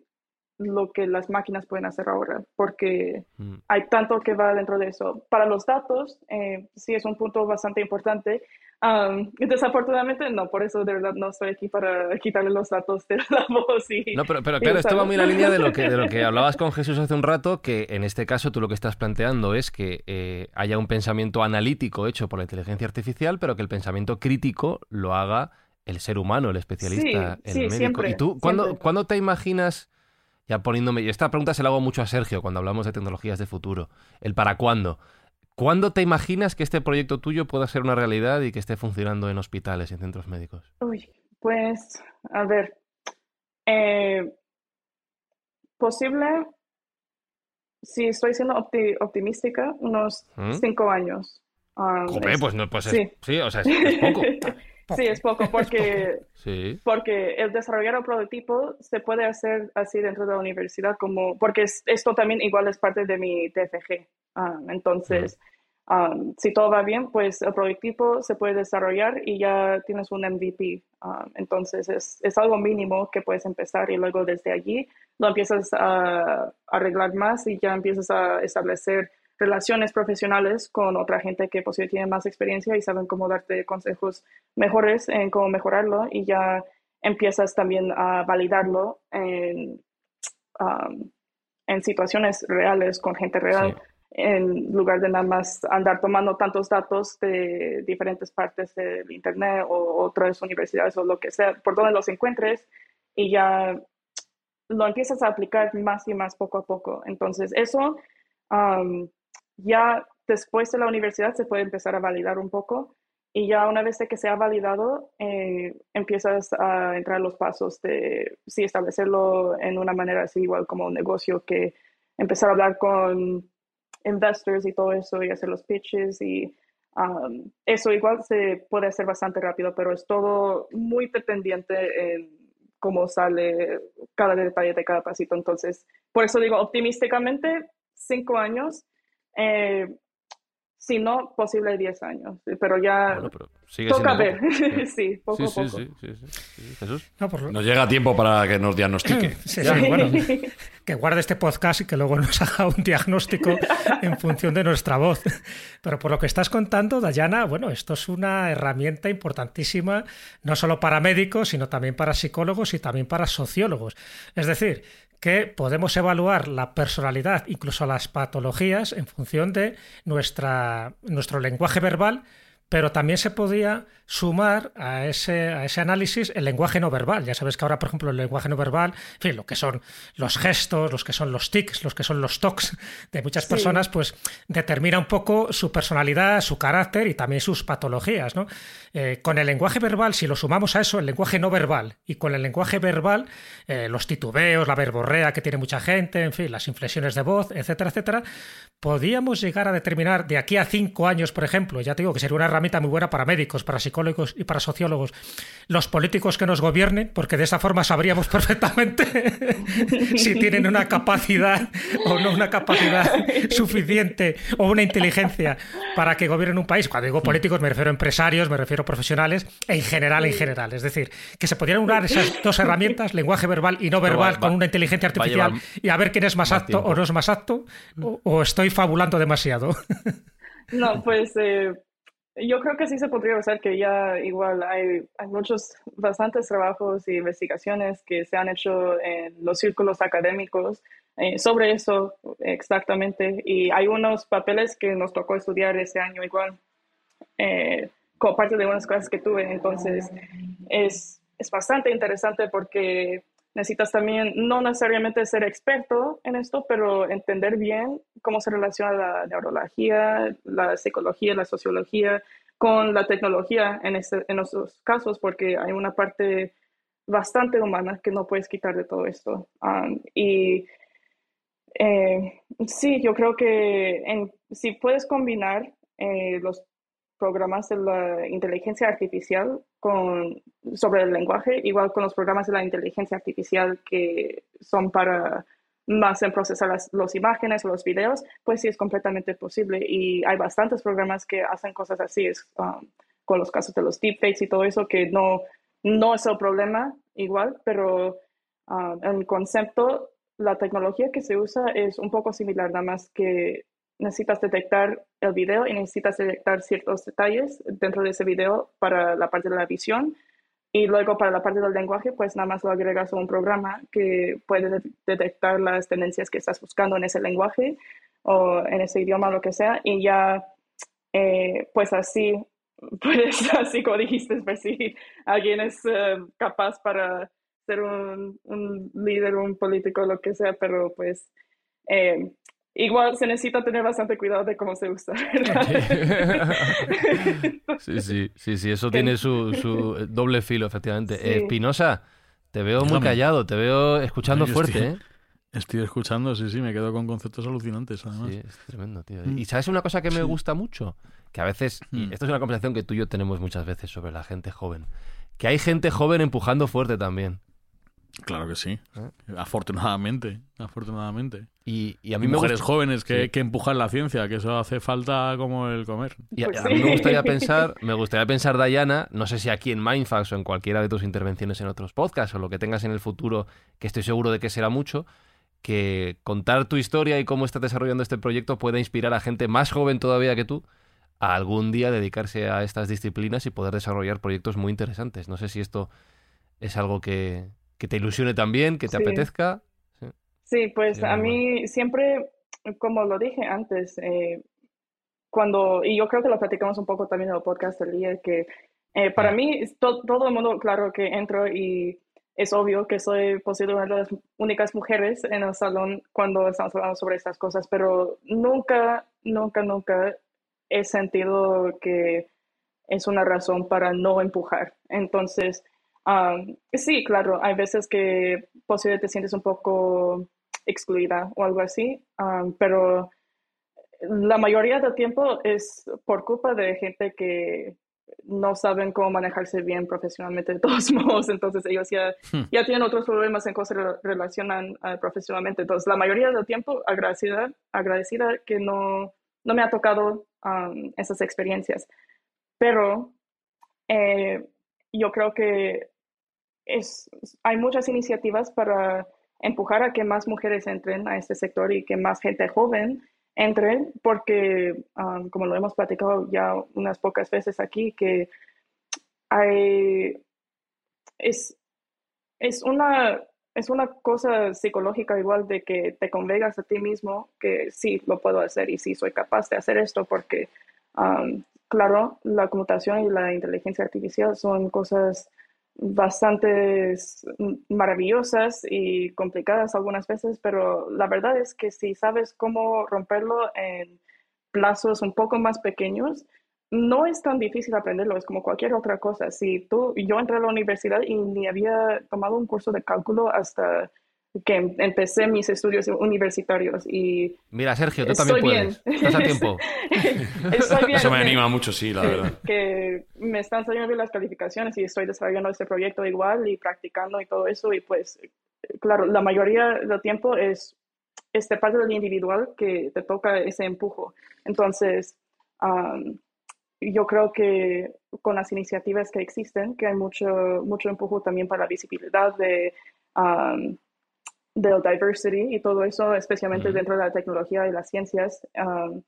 lo que las máquinas pueden hacer ahora, porque mm. hay tanto que va dentro de eso. Para los datos, eh, sí es un punto bastante importante. desafortunadamente, no, por eso de verdad no estoy aquí para quitarle los datos de la voz. Y, no, pero, claro, esto va muy en la línea de lo, que, de lo que hablabas con Jesús hace un rato, que en este caso tú lo que estás planteando es que eh, haya un pensamiento analítico hecho por la inteligencia artificial, pero que el pensamiento crítico lo haga el ser humano, el especialista, el médico. Siempre, ¿Y tú ¿cuándo, te imaginas, ya poniéndome, y esta pregunta se la hago mucho a Sergio cuando hablamos de tecnologías de futuro, el para cuándo. ¿Cuándo te imaginas que este proyecto tuyo pueda ser una realidad y que esté funcionando en hospitales y en centros médicos? Uy, pues, a ver, eh, posible, si estoy siendo optimística, unos ¿Mm? cinco años. Um, pues no, pues sí. sí, o sea, es poco. Sí, es poco porque, porque el desarrollar un prototipo se puede hacer así dentro de la universidad, como, porque esto también igual es parte de mi TFG. Ah, entonces, ah, si todo va bien, pues el prototipo se puede desarrollar y ya tienes un MVP. Ah, entonces, es, es, algo mínimo que puedes empezar y luego desde allí lo empiezas a arreglar más y ya empiezas a establecer relaciones profesionales con otra gente que posiblemente tiene más experiencia y saben cómo darte consejos mejores en cómo mejorarlo y ya empiezas también a validarlo en, um, en situaciones reales con gente real. en lugar de nada más andar tomando tantos datos de diferentes partes del Internet o otras universidades o lo que sea, por donde los encuentres y ya lo empiezas a aplicar más y más poco a poco. Entonces, eso um, ya después de la universidad se puede empezar a validar un poco y ya una vez que se ha validado, eh, empiezas a entrar los pasos de, sí, establecerlo en una manera así, igual como un negocio, que empezar a hablar con investors y todo eso y hacer los pitches y um, eso igual se puede hacer bastante rápido, pero es todo muy dependiente en cómo sale cada detalle de cada pasito. Entonces, por eso digo optimísticamente, cinco años eh, si no, posible 10 años. Pero ya toca ver. sí, poco a poco. Jesús. No, Nos llega tiempo para que nos diagnostique. bueno, que guarde este podcast y que luego nos haga un diagnóstico en función de nuestra voz. Pero por lo que estás contando, Dayana, bueno, esto es una herramienta importantísima, no solo para médicos, sino también para psicólogos y también para sociólogos. Es decir, que podemos evaluar la personalidad, incluso las patologías, en función de nuestra, nuestro lenguaje verbal pero también se podía sumar a ese, a ese análisis el lenguaje no verbal. Ya sabes que ahora, por ejemplo, el lenguaje no verbal, en fin, lo que son los gestos, los que son los tics, los que son los tocs de muchas personas, pues determina un poco su personalidad, su carácter y también sus patologías. ¿no? Eh, con el lenguaje verbal, si lo sumamos a eso, el lenguaje no verbal, y con el lenguaje verbal, eh, los titubeos, la verborrea que tiene mucha gente, en fin, las inflexiones de voz, etcétera, etcétera, podíamos llegar a determinar de aquí a cinco años, por ejemplo, ya te digo que sería una herramienta muy buena para médicos, para psicólogos y para sociólogos, los políticos que nos gobiernen, porque de esa forma sabríamos perfectamente si tienen una capacidad o no una capacidad suficiente o una inteligencia para que gobiernen un país. Cuando digo políticos me refiero a empresarios, me refiero a profesionales, en general, en general. Es decir, que se pudieran unir esas dos herramientas, lenguaje verbal y no verbal, con una inteligencia artificial y a ver quién es más apto o no es más apto, o estoy fabulando demasiado. No, pues eh, yo creo que sí se podría usar que ya igual hay, hay muchos, bastantes trabajos y investigaciones que se han hecho en los círculos académicos eh, sobre eso exactamente. Y hay unos papeles que nos tocó estudiar ese año igual, eh, como parte de unas cosas que tuve. Entonces, es, es bastante interesante porque necesitas también no necesariamente ser experto en esto, pero entender bien cómo se relaciona la neurología, la psicología, la sociología con la tecnología en, este, en estos casos, porque hay una parte bastante humana que no puedes quitar de todo esto. Um, y eh, sí, yo creo que en, si puedes combinar eh, los programas de la inteligencia artificial con, sobre el lenguaje, igual con los programas de la inteligencia artificial que son para más en procesar las imágenes o los videos, pues sí es completamente posible. Y hay bastantes programas que hacen cosas así. Es, um, con los casos de los deepfakes y todo eso, que no, no es el problema igual, pero uh, el concepto, la tecnología que se usa es un poco similar, nada más que necesitas detectar el video y necesitas detectar ciertos detalles dentro de ese video para la parte de la visión. Y luego para la parte del lenguaje, pues nada más lo agregas a un programa que puede detectar las tendencias que estás buscando en ese lenguaje o en ese idioma, lo que sea, y ya, eh, pues así, puedes, así como dijiste, pues si alguien es eh, capaz para ser un, un, líder, un político, lo que sea, pero pues eh, igual se necesita tener bastante cuidado de cómo se usa. sí, sí, sí, sí, eso tiene su, su doble filo, efectivamente. Espinosa, te veo muy callado, te veo escuchando fuerte, ¿eh? Estoy escuchando, sí, sí, me quedo con conceptos alucinantes, además. Sí, es tremendo, tío. Mm. Y sabes una cosa que me gusta mucho, que a veces, y mm. esto es una conversación que tú y yo tenemos muchas veces sobre la gente joven, que hay gente joven empujando fuerte también. Claro que sí. ¿Eh? Afortunadamente, afortunadamente. Y, a mí mujeres jóvenes que, que, empujan la ciencia, que eso hace falta como el comer. Y a, pues mí me gustaría pensar, me gustaría pensar, Dayana, no sé si aquí en Mindfax o en cualquiera de tus intervenciones en otros podcasts o lo que tengas en el futuro, que estoy seguro de que será mucho, que contar tu historia y cómo estás desarrollando este proyecto puede inspirar a gente más joven todavía que tú a algún día dedicarse a estas disciplinas y poder desarrollar proyectos muy interesantes. No sé si esto es algo que, te ilusione también, que te apetezca. Sí, pues a mí siempre, como lo dije antes, eh, cuando, y yo creo que lo platicamos un poco también en el podcast del día, que eh, para mí todo el mundo, claro que entro y es obvio que soy posiblemente una de las únicas mujeres en el salón cuando estamos hablando sobre estas cosas, pero nunca, nunca, nunca he sentido que es una razón para no empujar. Entonces, sí, claro, hay veces que posiblemente te sientes un poco excluida o algo así, pero la mayoría del tiempo es por culpa de gente que no saben cómo manejarse bien profesionalmente de todos modos, entonces ellos ya, hmm. ya tienen otros problemas en cómo se relacionan uh, profesionalmente. Entonces, la mayoría del tiempo agradecida, agradecida que no, no me ha tocado um, esas experiencias. Pero eh, yo creo que es, hay muchas iniciativas para empujar a que más mujeres entren a este sector y que más gente joven entre, porque, um, como lo hemos platicado ya unas pocas veces aquí, que hay, es, es, una, es una cosa psicológica igual de que te convengas a ti mismo que sí, lo puedo hacer y sí, soy capaz de hacer esto, porque, um, claro, la computación y la inteligencia artificial son cosas bastante maravillosas y complicadas algunas veces, pero la verdad es que si sabes cómo romperlo en plazos un poco más pequeños, no es tan difícil aprenderlo, es como cualquier otra cosa. Si tú, yo entré a la universidad y ni había tomado un curso de cálculo hasta que em, empecé mis estudios universitarios y... Mira, Sergio, tú también puedes. Estás a tiempo. Eso me anima mucho, sí, la verdad. Que me están saliendo bien las calificaciones y estoy desarrollando este proyecto igual y practicando y todo eso y pues, claro, la mayoría del tiempo es este parte del individual que te toca ese empujo. Entonces, yo creo que con las iniciativas que existen, que hay mucho, mucho empujo también para la visibilidad de del diversity y todo eso, especialmente dentro de la tecnología y las ciencias. Um,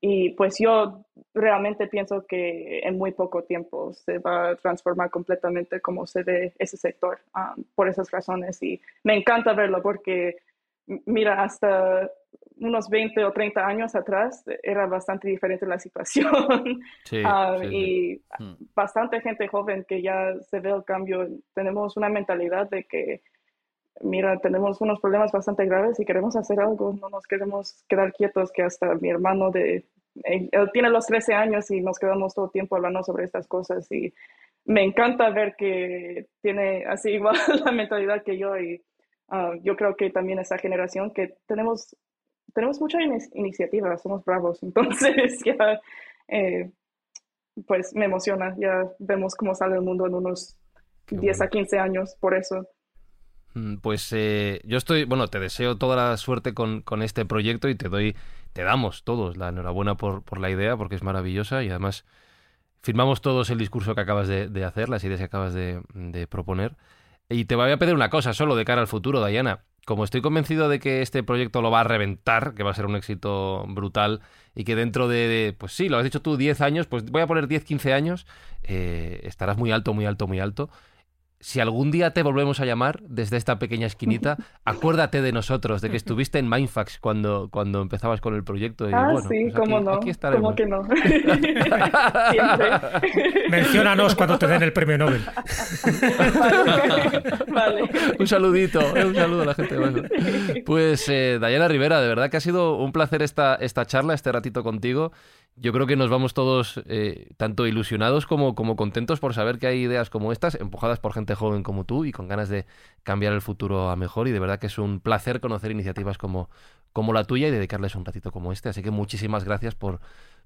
y pues yo realmente pienso que en muy poco tiempo se va a transformar completamente como se ve ese sector um, por esas razones. Y me encanta verlo porque, mira, hasta unos 20 o 30 años atrás era bastante diferente la situación. Um, y hmm. bastante gente joven que ya se ve el cambio. Tenemos una mentalidad de que mira, tenemos unos problemas bastante graves y queremos hacer algo, no nos queremos quedar quietos, que hasta mi hermano de, él, tiene los 13 años y nos quedamos todo el tiempo hablando sobre estas cosas y me encanta ver que tiene así igual la mentalidad que yo y ah, yo creo que también esa generación que tenemos, tenemos mucha iniciativa, somos bravos, entonces ya, eh, pues me emociona, ya vemos cómo sale el mundo en unos 10 a 15 años, por eso. Mm, pues eh, yo estoy, bueno, te deseo toda la suerte con, este proyecto y te doy, te damos todos la enhorabuena por, la idea porque es maravillosa y además firmamos todos el discurso que acabas de, hacer, las ideas que acabas de, proponer. Y te voy a pedir una cosa solo de cara al futuro, Diana. Como estoy convencido de que este proyecto lo va a reventar, que va a ser un éxito brutal y que dentro de, pues sí, lo has dicho tú, 10 años, pues voy a poner 10, 15 años, eh, estarás muy alto, muy alto, muy alto si algún día te volvemos a llamar desde esta pequeña esquinita, acuérdate de nosotros, de que estuviste en Mindfax cuando, cuando empezabas con el proyecto. ah, sí, pues cómo no. ¿Cómo que no? Siempre. Menciónanos cuando te den el premio Nobel. vale. Un saludito, eh, un saludo a la gente. Pues eh, Dayana Rivera, de verdad que ha sido un placer esta, esta charla, este ratito contigo yo creo que nos vamos todos eh, tanto ilusionados como, como contentos por saber que hay ideas como estas, empujadas por gente joven como tú y con ganas de cambiar el futuro a mejor. Y de verdad que es un placer conocer iniciativas como, como la tuya y dedicarles un ratito como este. Así que muchísimas gracias por,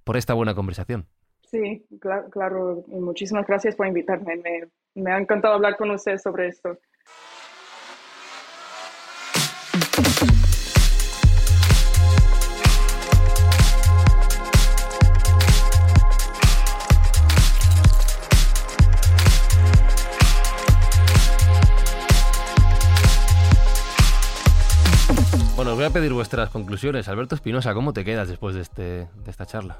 por esta buena conversación. Sí, claro, claro. muchísimas gracias por invitarme. Me, me ha encantado hablar con usted sobre esto. Voy a pedir vuestras conclusiones. Alberto Espinosa, ¿cómo te quedas después de, este, de esta charla?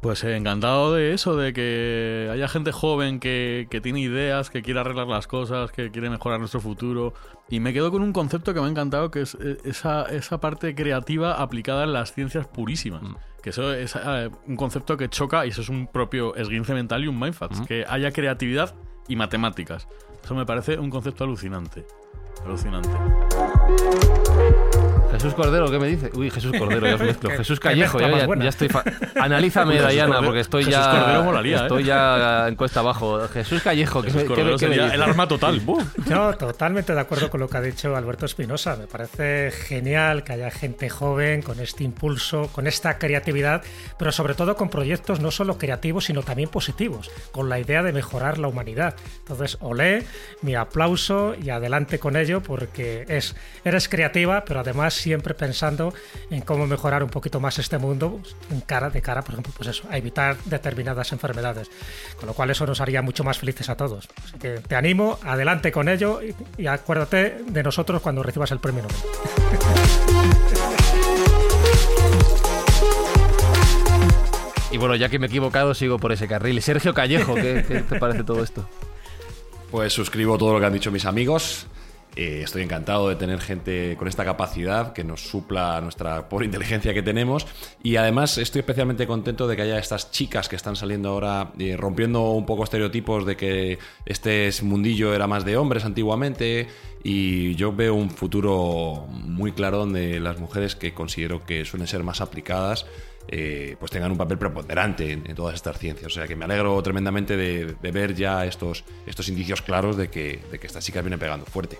Pues encantado de eso, de que haya gente joven que, que, tiene ideas, que quiere arreglar las cosas, que quiere mejorar nuestro futuro. Y me quedo con un concepto que me ha encantado, que es eh, esa, esa parte creativa aplicada en las ciencias purísimas. Mm. Que eso es eh, un concepto que choca, y eso es un propio esguince mental y un mindfuck, mm. que haya creatividad y matemáticas. Eso me parece un concepto alucinante. Alucinante. Jesús Cordero, ¿qué me dice? Uy, Jesús Cordero, ya os mezclo. Jesús Callejo, ya, ya, estoy. Analízame, Dayana, porque estoy Jesús ya. Cordero molaría, estoy ¿eh? ya en cuesta abajo. Jesús Callejo, Jesús ¿qué, Cordero sería el arma total. Yo totalmente de acuerdo con lo que ha dicho Alberto Espinosa. Me parece genial que haya gente joven con este impulso, con esta creatividad, pero sobre todo con proyectos no solo creativos, sino también positivos, con la idea de mejorar la humanidad. Entonces, olé, mi aplauso y adelante con ello, porque es, eres creativa, pero además siempre pensando en cómo mejorar un poquito más este mundo en cara, de cara, por ejemplo, pues eso, a evitar determinadas enfermedades. Con lo cual eso nos haría mucho más felices a todos. Así que te animo, adelante con ello y, acuérdate de nosotros cuando recibas el premio Nobel. Y bueno, ya que me he equivocado, sigo por ese carril. Sergio Callejo, ¿qué, ¿qué, te parece todo esto? Pues suscribo todo lo que han dicho mis amigos. Eh, estoy encantado de tener gente con esta capacidad que nos supla nuestra pobre inteligencia que tenemos. Y además estoy especialmente contento de que haya estas chicas que están saliendo ahora eh, rompiendo un poco estereotipos de que este mundillo era más de hombres antiguamente. Y yo veo un futuro muy claro donde las mujeres que considero que suelen ser más aplicadas eh, pues tengan un papel preponderante en, todas estas ciencias. O sea que me alegro tremendamente de, ver ya estos, estos indicios claros de que, de que estas chicas vienen pegando fuerte.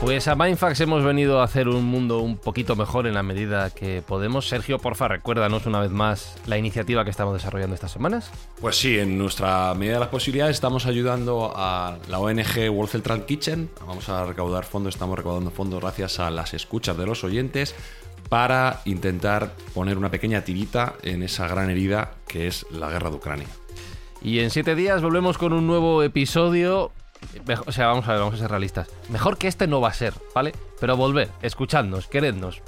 Pues a Mindfax hemos venido a hacer un mundo un poquito mejor en la medida que podemos. Sergio, porfa, recuérdanos una vez más la iniciativa que estamos desarrollando estas semanas. Pues sí, en nuestra medida de las posibilidades estamos ayudando a la ONG World Central Kitchen. Vamos a recaudar fondos, estamos recaudando fondos gracias a las escuchas de los oyentes para intentar poner una pequeña tirita en esa gran herida que es la guerra de Ucrania. Y en siete días volvemos con un nuevo episodio o sea, vamos a ver, vamos a ser realistas. Mejor que este no va a ser, ¿vale? Pero volver, escuchadnos, querednos.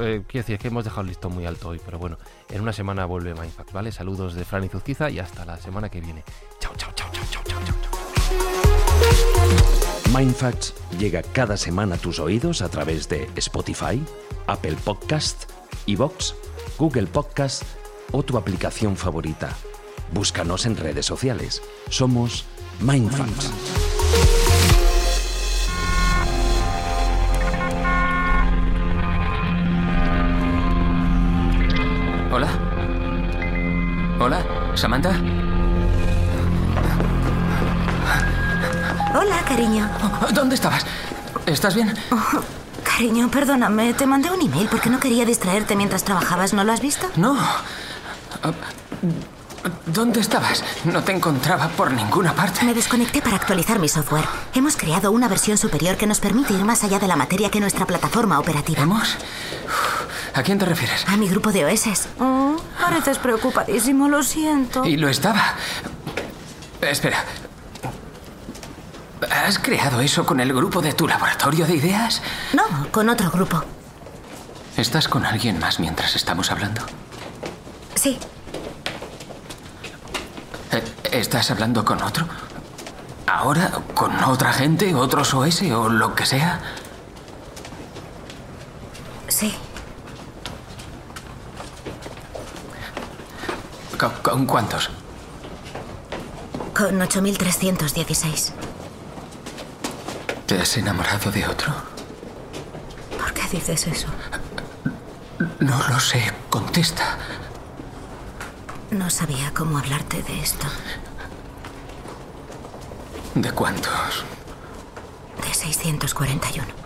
Eh, quiero decir que hemos dejado el listón muy alto hoy, pero bueno, en una semana vuelve Mindfact, ¿vale? Saludos de Fran y Zuzquiza y hasta la semana que viene. Chao, chao, chao, chao, chao, chao, chao. Mindfacts llega cada semana a tus oídos a través de Spotify, Apple Podcast, Evox, Google Podcast o tu aplicación favorita. Búscanos en redes sociales. Somos Mindfacts. Hola. Samantha. Hola, cariño. ¿Dónde estabas? ¿Estás bien? Oh, cariño, perdóname. Te mandé un email porque no quería distraerte mientras trabajabas. ¿No lo has visto? No. ¿Dónde estabas? No te encontraba por ninguna parte. Me desconecté para actualizar mi software. Hemos creado una versión superior que nos permite ir más allá de la materia que nuestra plataforma operativa. ¿Hemos? ¿A quién te refieres? A mi grupo de OS. Pareces preocupadísimo, lo siento. Y lo estaba. Espera. ¿Has creado eso con el grupo de tu laboratorio de ideas? No, con otro grupo. ¿Estás con alguien más mientras estamos hablando? Sí. Eh, ¿Estás hablando con otro? ¿Ahora? ¿Con otra gente? ¿Otros OS o lo que sea? Sí. ¿Con, con cuántos? Con 8.316. ¿Te has enamorado de otro? ¿Por qué dices eso? No lo sé. Contesta. No sabía cómo hablarte de esto. ¿De cuántos? De 641.